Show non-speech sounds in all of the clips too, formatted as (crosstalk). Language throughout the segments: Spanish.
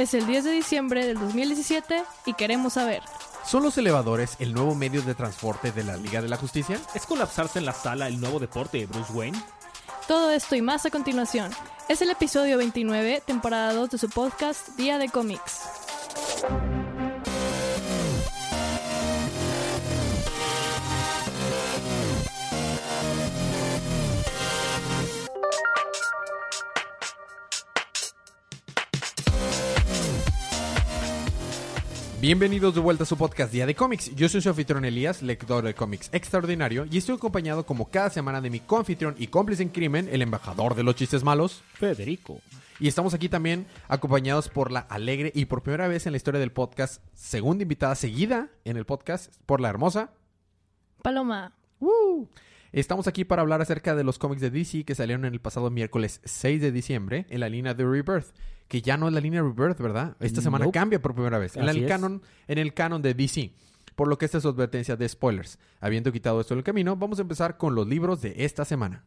Es el 10 de diciembre del 2017 y queremos saber. ¿Son los elevadores el nuevo medio de transporte de la Liga de la Justicia? ¿Es colapsarse en la sala el nuevo deporte de Bruce Wayne? Todo esto y más a continuación. Es el episodio 29, temporada 2 de su podcast Día de Cómics. Bienvenidos de vuelta a su podcast Día de Cómics. Yo soy su anfitrión Elías, lector de cómics extraordinario, y estoy acompañado como cada semana de mi coanfitrión y cómplice en crimen, el embajador de los chistes malos, Federico. Y estamos aquí también acompañados por la alegre y por primera vez en la historia del podcast, segunda invitada seguida en el podcast, por la hermosa Paloma. Estamos aquí para hablar acerca de los cómics de DC que salieron en el pasado miércoles 6 de diciembre en la línea de Rebirth, que ya no es la línea Rebirth, ¿verdad? Esta semana Nope. cambia por primera vez en el canon en el canon de DC. Por lo que esta es su advertencia de spoilers. Habiendo quitado esto del camino, vamos a empezar con los libros de esta semana.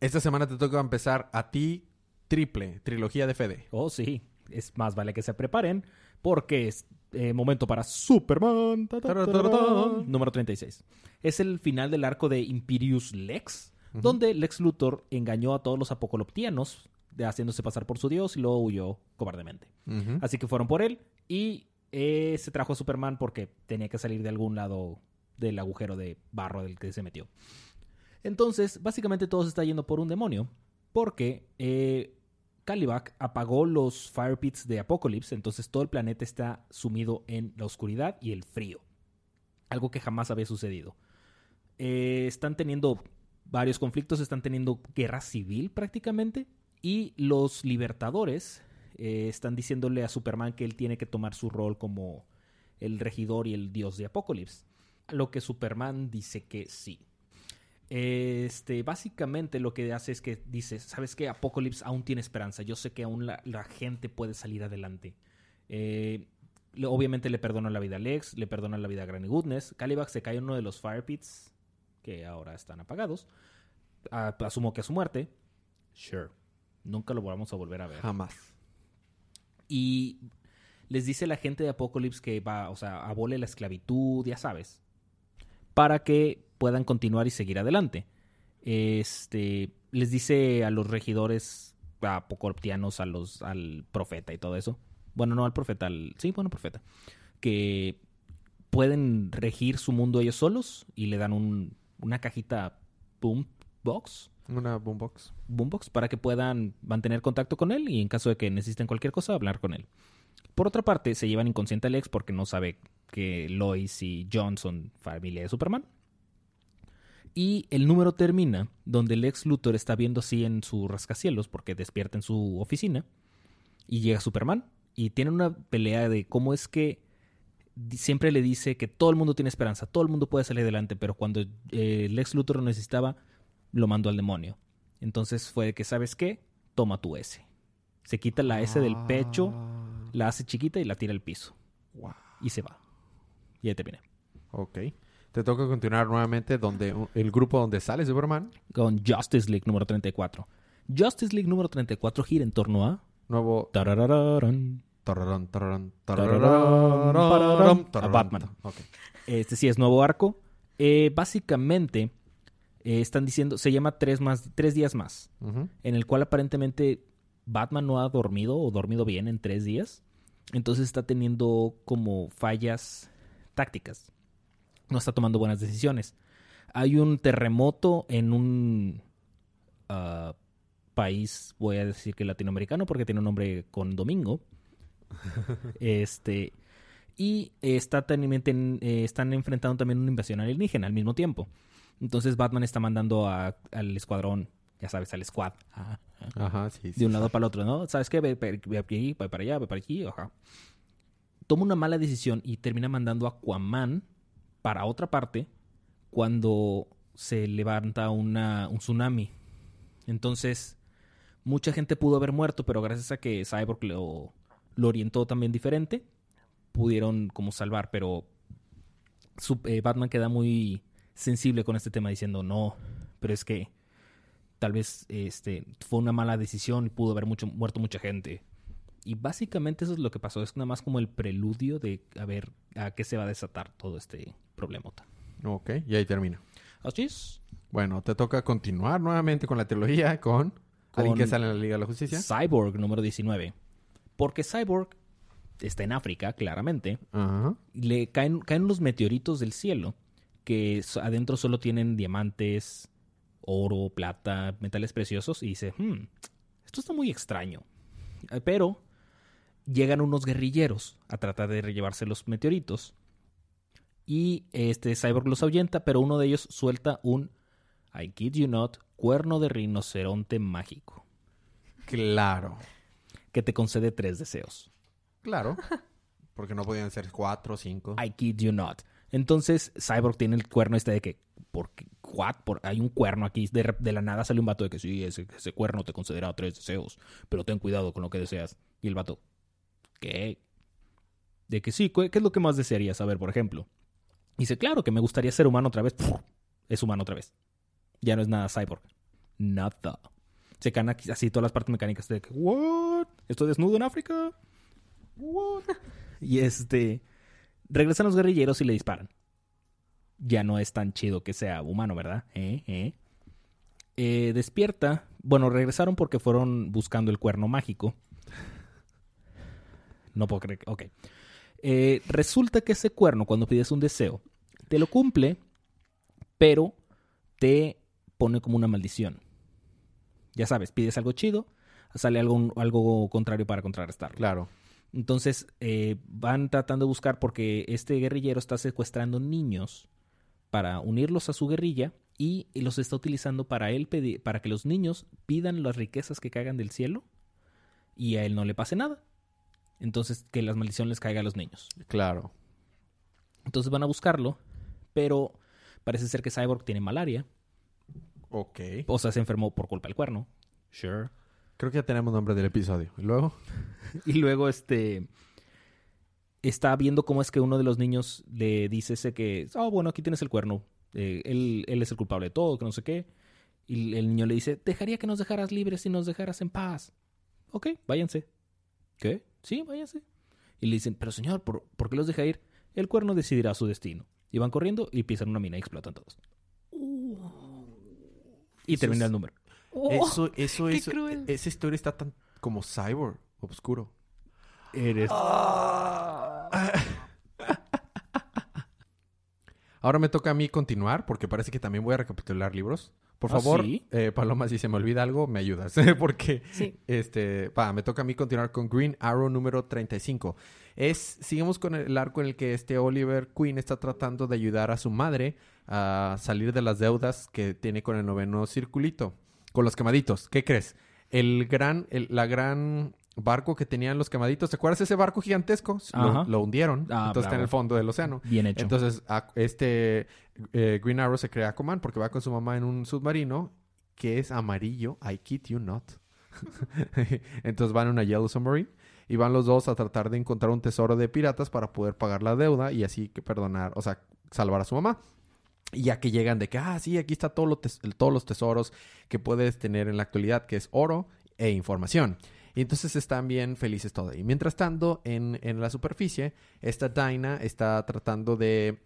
Esta semana te toca empezar a ti triple, trilogía de Fede. Oh, sí. Es más vale que se preparen porque es eh, momento para Superman. Ta, ta, ta, ta, ta. Número 36. Es el final del arco de Imperius Lex, donde Lex Luthor engañó a todos los apocaliptianos de haciéndose pasar por su dios y luego huyó cobardemente. Así que fueron por él y eh, se trajo a Superman porque tenía que salir de algún lado del agujero de barro del que se metió. Entonces, básicamente todo se está yendo por un demonio porque eh, Calibac apagó los fire pits de Apocalypse, entonces todo el planeta está sumido en la oscuridad y el frío. Algo que jamás había sucedido. Eh, están teniendo varios conflictos, están teniendo guerra civil prácticamente. Y los libertadores eh, están diciéndole a Superman que él tiene que tomar su rol como el regidor y el dios de Apocalipsis. A lo que Superman dice que sí. Este, básicamente lo que hace es que dice, ¿sabes qué? Apocalypse aún tiene esperanza. Yo sé que aún la, la gente puede salir adelante. Eh, obviamente le perdona la vida a Lex, le perdona la vida a Granny Goodness. Calibac se cae en uno de los fire pits que ahora están apagados. Ah, asumo que a su muerte. Sure. Nunca lo vamos a volver a ver. Jamás. Y les dice la gente de Apocalypse que va, o sea, abole la esclavitud, ya sabes, para que puedan continuar y seguir adelante. Este, les dice a los regidores apocaliptianos, a los, al profeta y todo eso. Bueno, no al profeta, al, sí, bueno, profeta, que pueden regir su mundo ellos solos y le dan un, una cajita boombox Una boombox. Boombox para que puedan mantener contacto con él y en caso de que necesiten cualquier cosa, hablar con él. Por otra parte, se llevan inconsciente a Lex porque no sabe que Lois y John son familia de Superman. Y el número termina donde Lex Luthor está viendo así en su rascacielos porque despierta en su oficina y llega Superman y tienen una pelea de cómo es que siempre le dice que todo el mundo tiene esperanza, todo el mundo puede salir adelante, pero cuando eh, Lex Luthor lo necesitaba, lo mandó al demonio. Entonces fue de que, ¿sabes qué? Toma tu S. Se quita la S del pecho, Ah, la hace chiquita y la tira al piso. wow. Y se va. Y ahí terminé. Ok. Te toca continuar nuevamente donde el grupo donde sale Superman. Con Justice League número 34. Justice League número 34 gira en torno a... Nuevo. tararán, tararán, a. Batman. Este sí es nuevo arco. Eh, básicamente, eh, están diciendo... Se llama tres, más, tres días más. En el cual aparentemente Batman no ha dormido o dormido bien en tres días. Entonces está teniendo como fallas tácticas. No está tomando buenas decisiones. Hay un terremoto en un ah, país, voy a decir que latinoamericano, porque tiene un nombre con domingo. (laughs) este. Y está ten- eh, están enfrentando también una invasión alienígena al mismo tiempo. Entonces Batman está mandando a- al escuadrón, ya sabes, al squad, ajá, Ajá, sí. sí. de un lado para el otro, ¿no? ¿Sabes qué? Ve, ve- ve aquí, ve para allá, ve para aquí, ajá. Toma una mala decisión y termina mandando a Aquaman para otra parte cuando se levanta una, un tsunami. Entonces, mucha gente pudo haber muerto, pero gracias a que Cyborg lo, lo orientó también diferente, pudieron como salvar, pero su- eh, Batman queda muy sensible con este tema diciendo, no, pero es que tal vez este, fue una mala decisión y pudo haber mucho, muerto mucha gente. Y básicamente eso es lo que pasó. Es nada más como el preludio de a ver a qué se va a desatar todo este problemota. Ok, y ahí termina. Así es. Bueno, te toca continuar nuevamente con la trilogía con, alguien que sale en la Liga de la Justicia. Cyborg número 19. Porque Cyborg está en África, claramente. Ajá. Le caen, caen unos meteoritos del cielo que adentro solo tienen diamantes, oro, plata, metales preciosos. Y dice, "Hmm, esto está muy extraño. Eh, Pero llegan unos guerrilleros a tratar de llevarse los meteoritos. Y este Cyborg los ahuyenta, pero uno de ellos suelta un, I kid you not, cuerno de rinoceronte mágico Claro. que te concede tres deseos. Claro. (laughs) Porque no podían ser cuatro o cinco. I kid you not. Entonces, Cyborg tiene el cuerno este de que, ¿por qué? What? Por, hay un cuerno aquí. De, la nada sale un vato de que sí, ese, ese cuerno te concederá tres deseos, pero ten cuidado con lo que deseas. Y el vato. De que sí, ¿qué es lo que más desearías saber, por ejemplo? Dice, claro que me gustaría ser humano otra vez. Es humano otra vez. Ya no es nada cyborg. Nada. Se caen así todas las partes mecánicas de que, ¿what? ¿Estoy desnudo en África? ¿What? Y este. Regresan los guerrilleros y le disparan. Ya no es tan chido que sea humano, ¿verdad? ¿Eh? ¿Eh? Eh, despierta. Bueno, regresaron porque fueron buscando el cuerno mágico. No puedo creer. que- Ok. Eh, resulta que ese cuerno, cuando pides un deseo, te lo cumple, pero te pone como una maldición. Ya sabes, pides algo chido, sale algo, algo contrario para contrarrestarlo. Claro. Entonces eh, van tratando de buscar porque este guerrillero está secuestrando niños para unirlos a su guerrilla y los está utilizando para él pedi- para que los niños pidan las riquezas que caigan del cielo y a él no le pase nada. Entonces que las maldiciones les caiga a los niños. Claro. Entonces van a buscarlo, pero parece ser que Cyborg tiene malaria, Ok. o sea, se enfermó por culpa del cuerno. Sure. Creo que ya tenemos nombre del episodio. ¿Y luego? (laughs) Y luego, este. Está viendo cómo es que uno de los niños le dice ese que. Oh, bueno, aquí tienes el cuerno. Eh, él, él es el culpable de todo, que no sé qué. Y el niño le dice: Dejaría que nos dejaras libres y nos dejaras en paz. Ok, váyanse. ¿Qué? Sí, váyanse. Y le dicen: Pero señor, ¿por, por qué los deja ir? El cuerno decidirá su destino. Y van corriendo y pisan una mina y explotan todos. Y Eso termina es- el número. Oh, eso, eso, qué eso. cruel. Esa historia está tan como cyborg, oscuro. Eres. (laughs) Ahora me toca a mí continuar porque parece que también voy a recapitular libros. Por ¿Ah, favor, sí? eh, Paloma, si se me olvida algo, me ayudas. (laughs) porque Sí. este, va, me toca a mí continuar con Green Arrow número 35. Es, seguimos con el arco en el que este Oliver Queen está tratando de ayudar a su madre a salir de las deudas que tiene con el noveno circulito, con los quemaditos. ¿Qué crees? El gran, el- la gran barco que tenían los quemaditos, ¿te acuerdas ese barco gigantesco? Lo, hundieron, Ah, entonces está en el fondo del océano. Bien hecho. Entonces, a- este eh, Green Arrow se crea Aquaman porque va con su mamá en un submarino que es amarillo. I kid you not. (laughs) Entonces van en una Yellow Submarine y van los dos a tratar de encontrar un tesoro de piratas para poder pagar la deuda y así que perdonar, o sea, salvar a su mamá. Y ya que llegan de que, ah, sí, aquí está todo lo todos los tesoros que puedes tener en la actualidad, que es oro e información. Y entonces están bien felices todos. Y mientras tanto, en, en la superficie, esta Dinah está tratando de,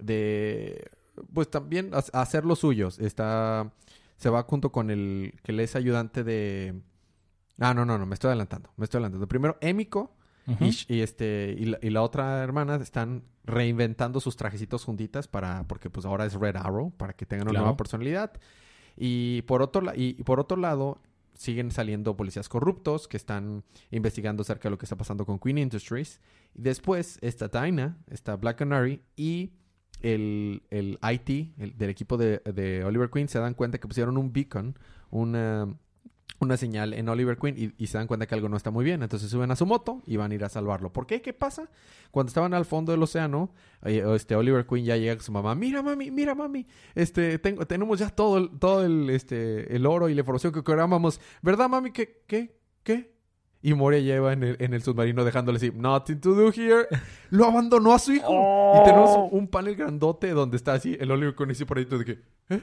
de pues también ha- hacer los suyos. Está, se va junto con el que le es ayudante de... Ah, no, no, no, me estoy adelantando. Me estoy adelantando. Primero, Emiko Ujú. y, y este, y la, y la otra hermana están reinventando sus trajecitos juntitas para, porque pues ahora es Red Arrow, para que tengan una Claro. nueva personalidad. Y por otro, y, y por otro lado, siguen saliendo policías corruptos que están investigando acerca de lo que está pasando con Queen Industries. Después está Dinah, está Black Canary y el, el IT el- del equipo de, de Oliver Queen se dan cuenta que pusieron un beacon, una, una señal en Oliver Queen y, y se dan cuenta que algo no está muy bien. Entonces suben a su moto y van a ir a salvarlo. ¿Por qué? ¿Qué pasa? Cuando estaban al fondo del océano, eh, este Oliver Queen ya llega con su mamá. Mira, mami, mira, mami. Este, tengo, tenemos ya todo, el- todo el, este, el oro y la información que querábamos. ¿Verdad, mami? ¿Qué? ¿Qué? ¿Qué? Y Moria lleva en el, en el submarino dejándole así, nothing to do here. Lo abandonó a su hijo. Y tenemos un panel grandote donde está así el Oliver Queen así por ahí todo de que, ¿eh?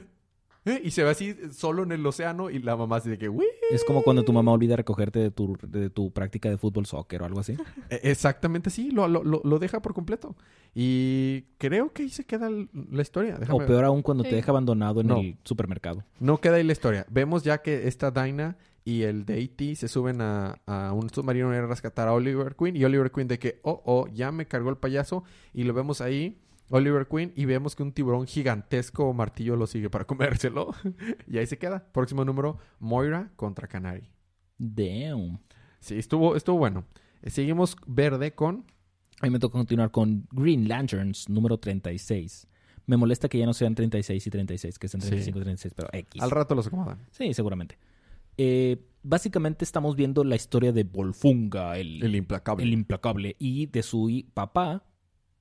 ¿Eh? (laughs) Y se ve así solo en el océano y la mamá así de que, "Uy". Es como cuando tu mamá olvida recogerte de tu, de tu práctica de fútbol, soccer o algo así. (laughs) E- Exactamente así, lo, lo, lo, lo deja por completo. Y creo que ahí se queda la historia. Déjame O ver. peor aún cuando Sí. te deja abandonado en No. el supermercado. No queda ahí la historia. Vemos ya que esta Dinah y el de A.T. se suben a, a un submarino a rescatar a Oliver Queen. Y Oliver Queen de que, oh, oh, ya me cargó el payaso. Y lo vemos ahí, Oliver Queen. Y vemos que un tiburón gigantesco martillo lo sigue para comérselo. (laughs) y ahí se queda. Próximo número, Moira contra Canary. Damn. Sí, estuvo, estuvo bueno. Eh, Seguimos verde con... A mí me toca continuar con Green Lanterns número 36. Me molesta que ya no sean 36 y 36, que sean Sí. 35 y 36, pero X. Al rato los acomodan. Sí, seguramente. Eh, básicamente estamos viendo la historia de Volfunga, el, El implacable. el implacable, y de su papá,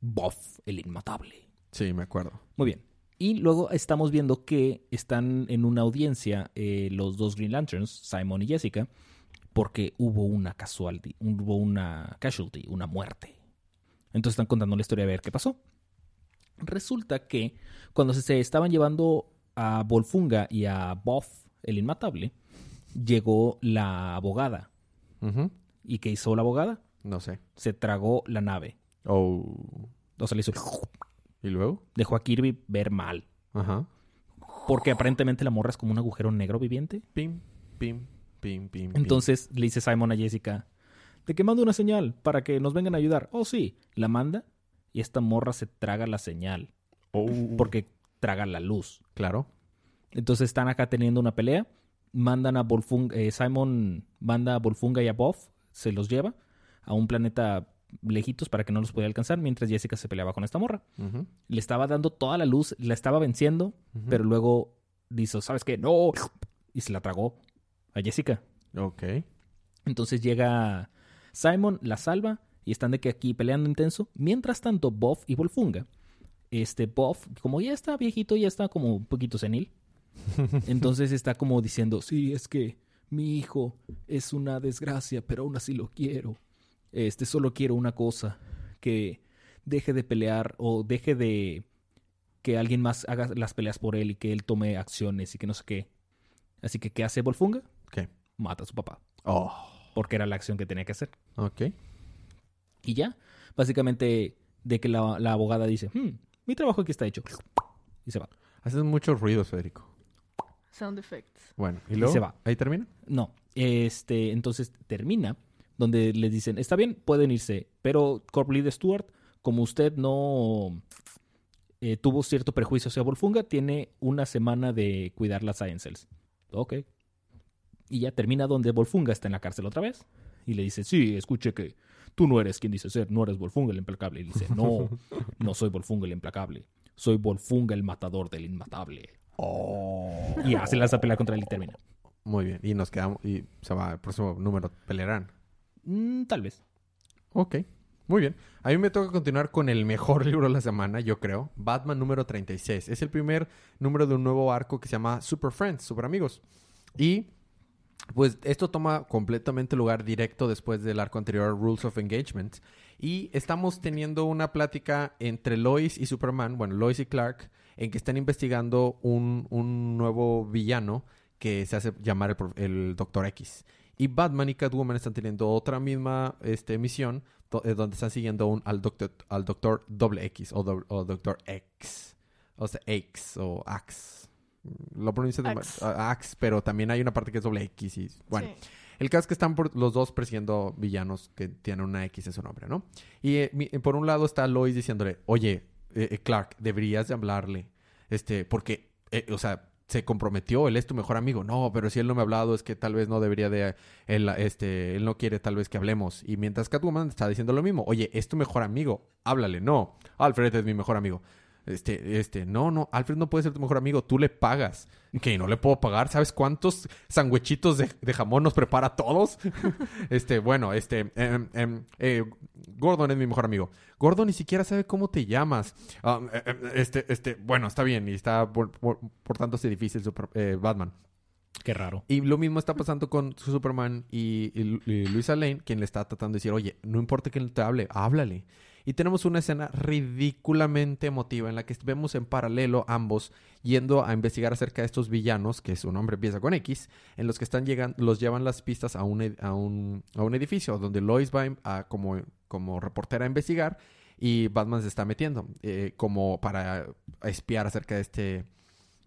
Boff, el inmatable. Sí, me acuerdo. Muy bien. Y luego estamos viendo que están en una audiencia eh, los dos Green Lanterns, Simon y Jessica, porque hubo una casualty, hubo una casualty, una muerte. Entonces están contando la historia a ver qué pasó. Resulta que cuando se- estaban llevando a Volfunga y a Boff, el inmatable, llegó la abogada. ¿Y qué hizo la abogada? No sé. Se tragó la nave. Oh. O sea, le hizo... ¿Y luego? Dejó a Kirby ver mal. Ajá. Porque aparentemente la morra es como un agujero negro viviente. Pim, pim, pim, pim. pim. Entonces le dice Simon a Jessica, de que mando una señal para que nos vengan a ayudar. Oh, sí. La manda y esta morra se traga la señal Oh. porque traga la luz. Claro. Entonces están acá teniendo una pelea. Mandan a Volfunga, eh, Simon manda a Volfunga y a Boff, se los lleva a un planeta lejitos para que no los pudiera alcanzar, mientras Jessica se peleaba con esta morra. Le estaba dando toda la luz, la estaba venciendo, pero luego dice, ¿sabes qué? No. Y se la tragó a Jessica. Ok. Entonces llega Simon, la salva y están de que aquí peleando intenso. Mientras tanto, Boff y Volfunga. Este Boff, como ya está viejito, ya está como un poquito senil. (laughs) Entonces está como diciendo, sí, es que mi hijo es una desgracia, pero aún así lo quiero. Este, solo quiero una cosa, que deje de pelear o deje de que alguien más haga las peleas por él y que él tome acciones y que no sé qué. Así que, ¿qué hace Volfunga? ¿Qué? Mata a su papá, Oh. porque era la acción que tenía que hacer. Ok. Y ya, básicamente, de que la, la abogada dice, "Hmm, mi trabajo aquí está hecho. Y se va. Haces muchos ruidos, Federico. Sound effects. Bueno, ¿y luego? se va. ¿Ahí termina? No, este, entonces termina donde les dicen, está bien, pueden irse, pero Corporal Stewart, como usted no eh, tuvo cierto prejuicio hacia Volfunga, tiene una semana de cuidar las Science Ok. Y ya termina donde Volfunga está en la cárcel otra vez. Y le dice, sí, escuche que tú no eres quien dice ser, no eres Volfunga el implacable. Y dice, no, no soy Volfunga el implacable. Soy Volfunga el matador del inmatable. Oh. Y hace la pelea contra él y termina. Muy bien. Y nos quedamos... Y se va el próximo número. Pelearán. Mm, tal vez. Ok. Muy bien. A mí me toca continuar con el mejor (laughs) libro de la semana, yo creo. Batman número 36. Es el primer número de un nuevo arco que se llama Super Friends, Super Amigos. Y pues esto toma completamente lugar directo después del arco anterior, Rules of Engagement. Y estamos teniendo una plática entre Lois y Superman, bueno, Lois y Clark, en que están investigando un, un nuevo villano que se hace llamar el, el Doctor X. Y Batman y Catwoman están teniendo otra misma este, misión do- eh, donde están siguiendo un, al, doctor, al Doctor Doble X o, do- o Doctor X. O sea, X o Axe. Lo pronuncia de ma- Axe. a- Axe, pero también hay una parte que es doble X. Y, bueno, Sí. el caso es que están por- los dos persiguiendo villanos que tienen una X en su nombre, ¿no? Y eh, mi- por un lado está Lois diciéndole, oye, eh, eh, Clark, deberías de hablarle, este, porque, eh, o sea, se comprometió, él es tu mejor amigo. No, pero si él no me ha hablado es que tal vez no debería de, él, este, él no quiere tal vez que hablemos. Y mientras Catwoman está diciendo lo mismo, oye, es tu mejor amigo, háblale. No, Alfred es mi mejor amigo. Este, este, no, no, Alfred no puede ser tu mejor amigo, tú le pagas. Que no le puedo pagar, ¿sabes cuántos sandwichitos de, de jamón nos prepara a todos? (laughs) este, bueno, este, em, em, eh, Gordon es mi mejor amigo. Gordon ni siquiera sabe cómo te llamas. Ah, eh, eh, este, este, bueno, está bien y está por, por, portándose difícil Super- eh, Batman. Qué raro. Y lo mismo está pasando con su Superman y, y- y Luisa Lane, quien le está tratando de decir, oye, no importa que él te hable, háblale. Y tenemos una escena ridículamente emotiva en la que vemos en paralelo ambos yendo a investigar acerca de estos villanos, que su nombre empieza con X, en los que están llegando, los llevan las pistas a un, a un, a un edificio donde Lois va a- como, como reportera a investigar y Batman se está metiendo eh, como para espiar acerca de este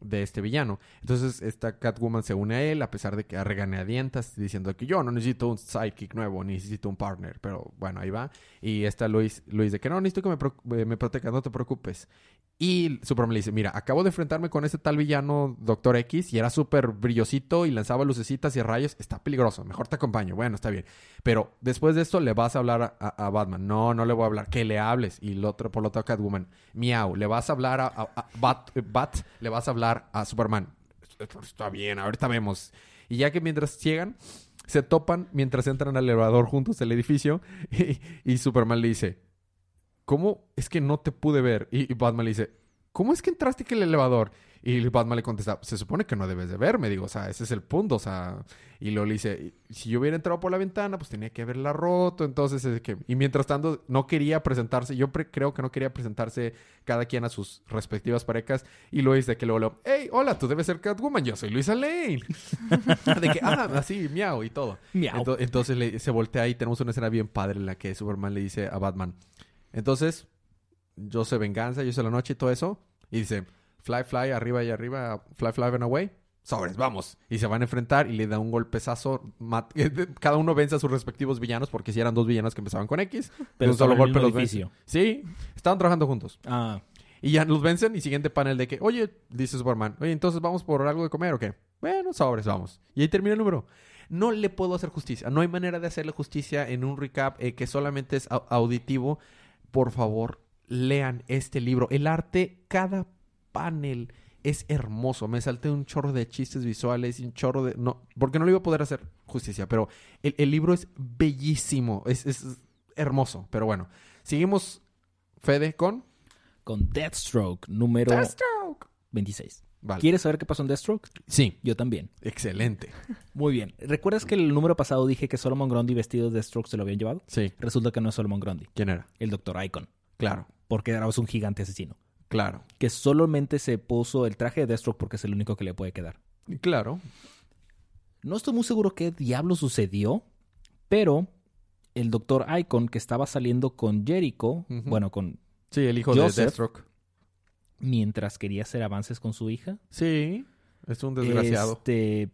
de este villano. Entonces esta Catwoman se une a él a pesar de que a regañadientas diciendo que yo no necesito un sidekick nuevo, necesito un partner, pero bueno, ahí va. Y esta Luis, Luis de que no, necesito que me, pro- eh, me no te preocupes. Y Superman le dice, mira, acabo de enfrentarme con ese tal villano Doctor X y era súper brillosito y lanzaba lucecitas y rayos. Está peligroso, mejor te acompaño. Bueno, está bien. Pero después de esto le vas a hablar a, Batman. No, no le voy a hablar. Que le hables. Y el otro, por lo a Catwoman. Miau, le vas a hablar a, eh, Bat, le vas a hablar a Superman. Está bien, ahorita vemos. Y ya que mientras llegan, se topan mientras entran al elevador juntos del edificio y, y Superman le dice, ¿cómo es que no te pude ver? Y, y Batman le dice, ¿cómo es que entraste que el elevador? Y Batman le contesta, se supone que no debes de verme, digo, o sea, ese es el punto, o sea, y luego le dice, si yo hubiera entrado por la ventana, pues tenía que haberla roto, entonces, es que, y mientras tanto, no quería presentarse, yo pre- creo que no quería presentarse cada quien a sus respectivas parejas, y luego dice que luego, luego, hey, hola, tú debes ser Catwoman, yo soy Luisa Lane. (laughs) de que, ah, así, miau, y todo. Miau. Ento- entonces le- se voltea y tenemos una escena bien padre en la que Superman le dice a Batman, entonces, yo sé venganza, yo sé la noche y todo eso. Y dice, fly, fly, arriba y arriba, fly, fly, and away. Sobres, vamos. Y se van a enfrentar y le da un golpezazo. mat- (laughs) Cada uno vence a sus respectivos villanos, porque si eran dos villanos que empezaban con X, de Pero un solo el golpe los vence. edificio. Sí, estaban trabajando juntos. Ah, Y ya los vencen y siguiente panel de que, oye, dice Superman, oye, entonces vamos por algo de comer o qué? Bueno, sobres, vamos. Y ahí termina el número. No le puedo hacer justicia. No hay manera de hacerle justicia en un recap eh, que solamente es au- auditivo. Por favor, lean este libro. El arte, cada panel es hermoso. Me salté un chorro de chistes visuales y un chorro de... No, porque no le iba a poder hacer justicia, pero el, el libro es bellísimo. Es, es hermoso. Pero bueno, seguimos, Fede, con... con Deathstroke, número Deathstroke. 26. Vale. ¿Quieres saber qué pasó en Deathstroke? Sí, Yo también. excelente. Muy bien. ¿Recuerdas que el número pasado dije que Solomon Grundy vestido de Deathstroke se lo habían llevado? Sí. Resulta que no es Solomon Grundy, ¿Quién era? el Dr. Icon, Claro, porque era un gigante asesino. Claro. Que solamente se puso el traje de Deathstroke porque es el único que le puede quedar. Claro. No estoy muy seguro qué diablo sucedió, pero el Dr. Icon que estaba saliendo con Jericho, bueno, con Sí, el hijo Joseph. de Deathstroke. mientras quería hacer avances con su hija, Sí, es un desgraciado. Este.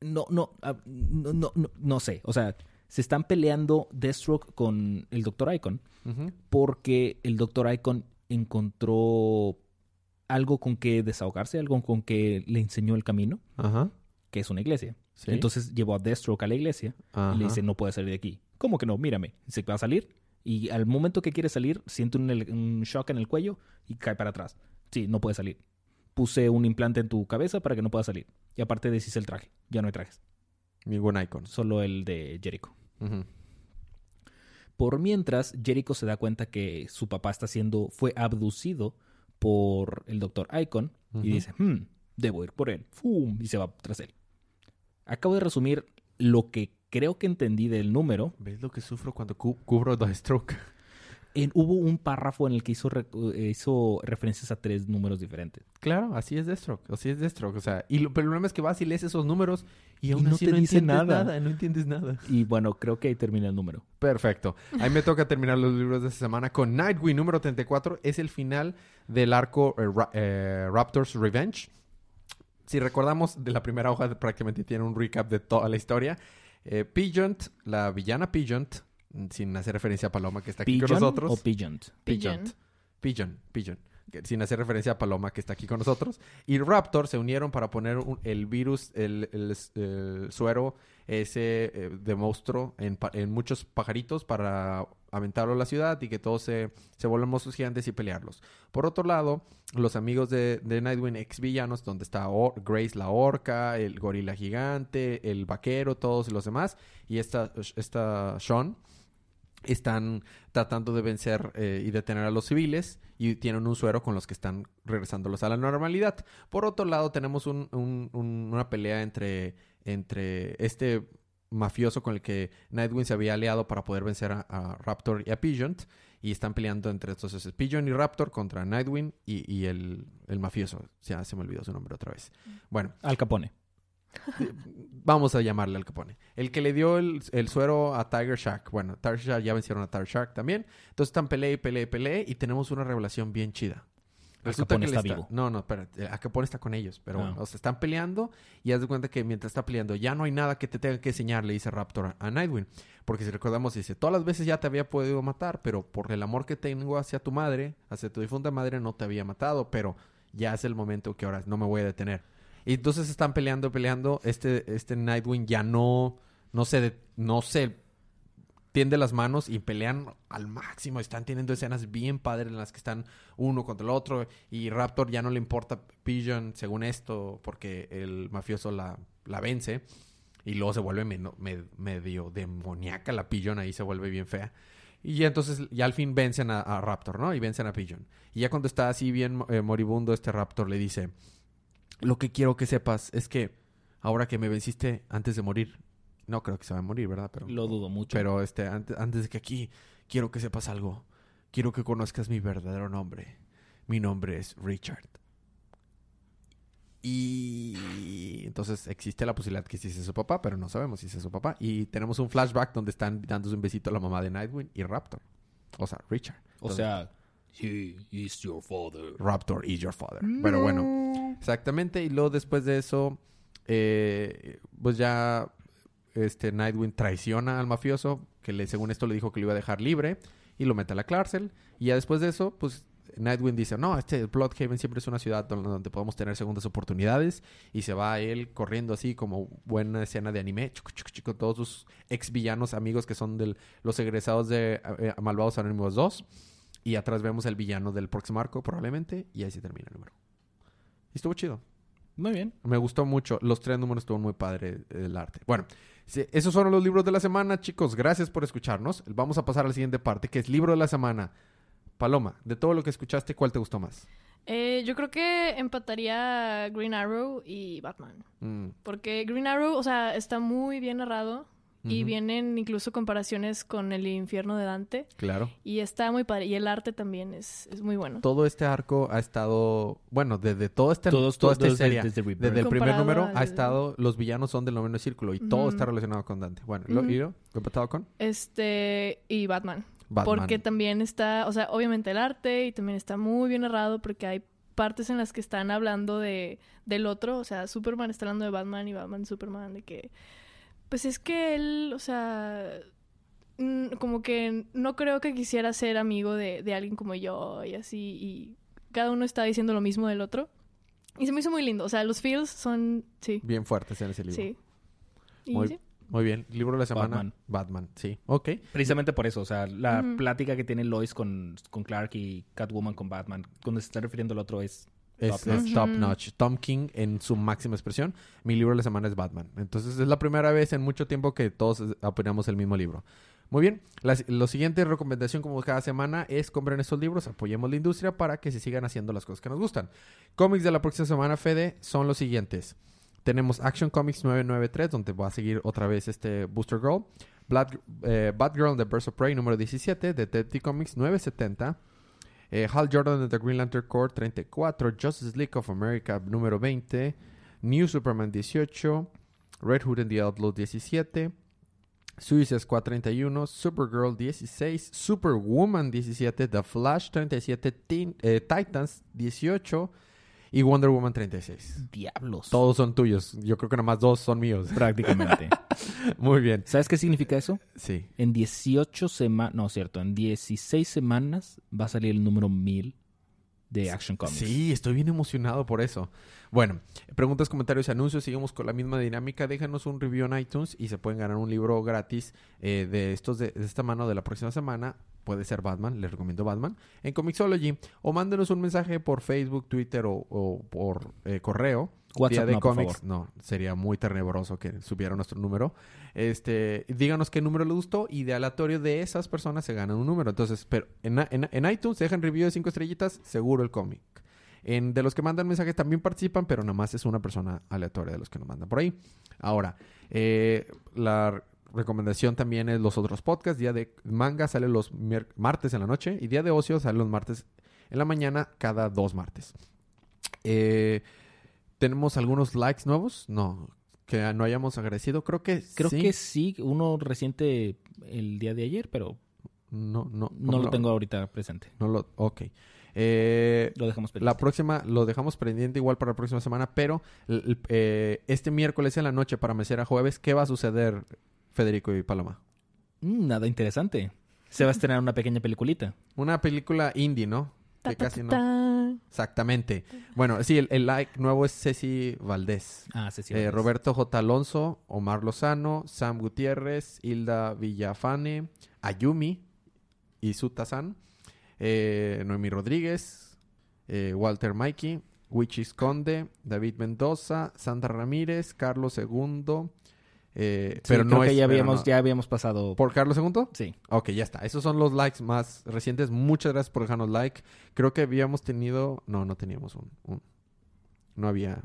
No, no, ah, no, no, no, no sé. O sea, se están peleando Deathstroke con el Dr. Icon porque el Dr. Icon encontró algo con que desahogarse, algo con que le enseñó el camino, Ajá. que es una iglesia. Sí. Entonces llevó a Deathstroke a la iglesia Ajá. y le dice, no puedes salir de aquí. ¿Cómo que no? Mírame. Se va a salir y al momento que quiere salir siente un, shock en el cuello y cae para atrás. Sí, no puede salir. Puse un implante en tu cabeza para que no pueda salir. Y aparte deshice el traje. Ya no hay trajes. Ningún icon. Solo el de Jericho. Por mientras, Jericho se da cuenta que su papá está siendo, fue abducido por el Dr. Icon y dice, hmm, debo ir por él. ¡Fum! Y se va tras él. Acabo de resumir lo que creo que entendí del número. ¿Ves lo que sufro cuando cu- cubro Deathstroke? En- hubo un párrafo en el que hizo, re- eh, hizo referencias a tres números diferentes. Claro, así es Deathstroke. Así es Deathstroke. O sea, y lo, pero el problema es que vas y lees esos números y aún no así te no dice entiendes nada. No entiendes nada. Y bueno, creo que ahí termina el número. Perfecto. A mí me toca terminar los libros de esta semana con Nightwing número 34. Es el final del arco eh, Ra- eh, Raptors Revenge. Si recordamos, de la primera hoja prácticamente tiene un recap de toda la historia. Eh, Pigeon, la villana Pigeon, sin hacer referencia a Paloma que está aquí con ¿Pigeon nosotros. o Pigeon? Pigeon. Pigeon, Pigeon. Sin hacer referencia a Paloma que está aquí con nosotros. Y Raptor se unieron para poner un- el virus, el, el- el suero ese eh, de monstruo en, pa- en muchos pajaritos para aventarlo a la ciudad y que todos se, se vuelvan monstruos gigantes y pelearlos. Por otro lado, los amigos de, de Nightwing, ex villanos, donde está Or- Grace la orca, el gorila gigante, el vaquero, todos los demás, y esta, esta Sean, están tratando de vencer eh, y detener a los civiles y tienen un suero con los que están regresándolos a la normalidad. Por otro lado, tenemos un- un- un- una pelea entre, entre este mafioso con el que Nightwing se había aliado para poder vencer a, a Raptor y a Pigeon. Y están peleando entre estos es Pigeon y Raptor contra Nightwing y, y el, el mafioso. Ya se me olvidó su nombre otra vez. Bueno, Al Capone. Vamos a llamarle al Capone. El que le dio el, el suero a Tiger Shark. Bueno, Tiger Shark ya vencieron a Tiger Shark también. Entonces están peleé, peleé, peleé y tenemos una revelación bien chida. Resulta que le está vivo. No, no, espérate. Al Capone está con ellos. Pero Ah. bueno, o sea, están peleando y haz de cuenta que mientras está peleando ya no hay nada que te tenga que enseñar, le dice Raptor a, a Nightwing. Porque si recordamos, dice, todas las veces ya te había podido matar, pero por el amor que tengo hacia tu madre, hacia tu difunta madre, no te había matado, pero ya es el momento que ahora no me voy a detener. Y entonces están peleando, peleando. Este, este Nightwing ya no, no se, no se tiende las manos y pelean al máximo. Están teniendo escenas bien padres en las que están uno contra el otro. Y Raptor ya no le importa Pigeon, según esto, porque el mafioso la, la vence. Y luego se vuelve meno- me- medio demoníaca la Pigeon, ahí se vuelve bien fea. Y entonces ya al fin vencen a, a Raptor, ¿no? Y vencen a Pigeon. Y ya cuando está así bien eh, moribundo, este Raptor le dice, lo que quiero que sepas es que ahora que me venciste antes de morir, no creo que se va a morir, ¿verdad? Pero, Lo dudo mucho. pero este, antes, antes de que aquí, quiero que sepas algo. Quiero que conozcas mi verdadero nombre. Mi nombre es Richard. Y entonces existe la posibilidad que sí sea su papá, pero no sabemos si es su papá. Y tenemos un flashback donde están dándose un besito a la mamá de Nightwing y Raptor. O sea, Richard. o sea, he is your father. Raptor is your father. Pero bueno, exactamente. Y luego después de eso, eh, pues ya este Nightwing traiciona al mafioso, que le, según esto le dijo que lo iba a dejar libre, y lo mete a la cárcel. Y ya después de eso, pues Nightwing dice, no, este Bloodhaven siempre es una ciudad donde, donde podemos tener segundas oportunidades. Y se va él corriendo así como buena escena de anime, chucu, chucu, chucu, con todos sus ex villanos amigos que son de los egresados de eh, Malvados Anónimos 2. Y atrás vemos el villano del próximo arco, probablemente. Y ahí se termina el número. Y estuvo chido. Muy bien. Me gustó mucho. Los tres números estuvo muy padre el arte. Bueno, sí, esos fueron los libros de la semana, chicos. Gracias por escucharnos. Vamos a pasar a la siguiente parte, que es libro de la semana. Paloma, de todo lo que escuchaste, ¿cuál te gustó más? Eh, yo creo que empataría Green Arrow y Batman. Mm, Porque Green Arrow, o sea, está muy bien narrado. Y vienen incluso comparaciones con el infierno de Dante. claro. Y está muy padre. Y el arte también es, es muy bueno. Todo este arco ha estado, bueno, desde todo este, Todos- toda esta todos serie, desde Rebirth. desde el primer número al- ha estado, los villanos son del noveno círculo y todo está relacionado con Dante. Bueno, ¿lo, y lo, lo empatado con? Este, y Batman. Batman. Porque también está, o sea, obviamente el arte y también está muy bien narrado porque hay partes en las que están hablando de del otro, o sea, Superman está hablando de Batman y Batman de Superman, de que, pues es que él, o sea, como que no creo que quisiera ser amigo de, de alguien como yo y así, y cada uno está diciendo lo mismo del otro. Y se me hizo muy lindo, o sea, los feels son, sí, Bien fuertes en ese libro. sí. Y Muy, sí. muy bien. Libro de la semana. Batman. Batman, sí. Ok. Precisamente por eso, o sea, la plática que tiene Lois con, con Clark y Catwoman con Batman, cuando se está refiriendo al otro es... Es, Top es notch. top Ujú. notch. Tom King en su máxima expresión. Mi libro de la semana es Batman. Entonces es la primera vez en mucho tiempo que todos eh, opinamos el mismo libro. Muy bien. La, lo siguiente recomendación como cada semana es compren estos libros, apoyemos la industria para que se sigan haciendo las cosas que nos gustan. Cómics de la próxima semana, Fede, son los siguientes. Tenemos Action Comics 993, donde va a seguir otra vez este Booster Girl. Blood, eh, Batgirl and the Birds of Prey número 17, Detective Comics 970. Eh, Hal Jordan and the Green Lantern Corps 34, Justice League of America número 20, New Superman 18, Red Hood and the Outlaw 17, Suicide Squad 31, Supergirl 16, Superwoman 17, The Flash 37, Teen- eh, Titans 18 y Wonder Woman 36. Diablos. Todos son tuyos. Yo creo que nomás dos son míos. Prácticamente. (laughs) Muy bien. ¿Sabes qué significa eso? Sí. En 18 semanas, no, cierto, en 16 semanas va a salir el número 1000 de Action Comics. Sí, estoy bien emocionado por eso. Bueno, preguntas, comentarios y anuncios. Seguimos con la misma dinámica. Déjanos un review en iTunes y se pueden ganar un libro gratis eh, de estos de, de esta mano de la próxima semana. Puede ser Batman, les recomiendo Batman, en Comixology. O mándenos un mensaje por Facebook, Twitter o, o por eh, correo. WhatsApp Día de no, Comics. No, sería muy tenebroso que subiera nuestro número. Este, díganos qué número les gustó y de aleatorio de esas personas se gana un número. Entonces, pero en, en, en iTunes dejan review de cinco estrellitas, seguro el cómic. En, de los que mandan mensajes también participan, pero nada más es una persona aleatoria de los que nos mandan por ahí. Ahora, eh, la recomendación también es los otros podcasts. Día de manga sale los martes en la noche y día de ocio sale los martes en la mañana cada dos martes. Eh, ¿Tenemos algunos likes nuevos? No, que no hayamos agradecido. Creo que Creo sí. que sí, uno reciente el día de ayer, pero No, no, no lo tengo ahorita presente. No lo, ok. Eh, Lo dejamos pendiente. la próxima, lo dejamos pendiente igual para la próxima semana, pero eh, este miércoles en la noche para mecer a jueves, ¿qué va a suceder, Federico y Paloma? Mm, nada interesante. Se va a estrenar una pequeña peliculita. Una película indie, ¿no? Ta, Que ta, casi ta, no. Ta. Exactamente. Bueno, sí, el, el like nuevo es Ceci Valdés. Ah, sí. Eh, Valdés. Roberto J. Alonso, Omar Lozano, Sam Gutiérrez, Hilda Villafane, Ayumi, Izuta-san, eh, Noemi Rodríguez, eh, Walter Mikey, Wichis Conde, David Mendoza, Sandra Ramírez, Carlos II, eh, Sí, pero creo no que es... ya habíamos, no- ya habíamos pasado. ¿Por Carlos II? Sí. Ok, ya está. Esos son los likes más recientes. Muchas gracias por dejarnos like. Creo que habíamos tenido... No, no teníamos un... un- No había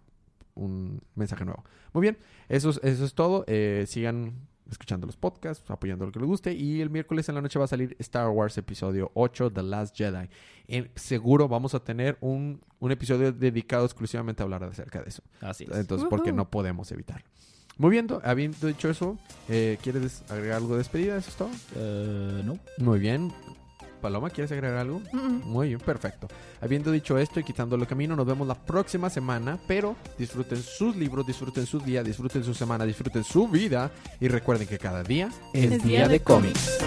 un mensaje nuevo. Muy bien. Eso es, eso es todo. Eh, sigan escuchando los podcasts, apoyando lo que les guste. Y el miércoles en la noche va a salir Star Wars Episodio 8, The Last Jedi. Seguro vamos a tener un, un episodio dedicado exclusivamente a hablar acerca de eso. Así es. Entonces, porque no podemos evitarlo. Muy bien, do- habiendo dicho eso, eh, ¿quieres agregar algo de despedida? ¿Eso es todo? Eh, no. Muy bien. Paloma, ¿quieres agregar algo? Muy bien, perfecto. Habiendo dicho esto y quitándolo camino, nos vemos la próxima semana, pero disfruten sus libros, disfruten su día, disfruten su semana, disfruten su vida y recuerden que cada día Es día de cómics.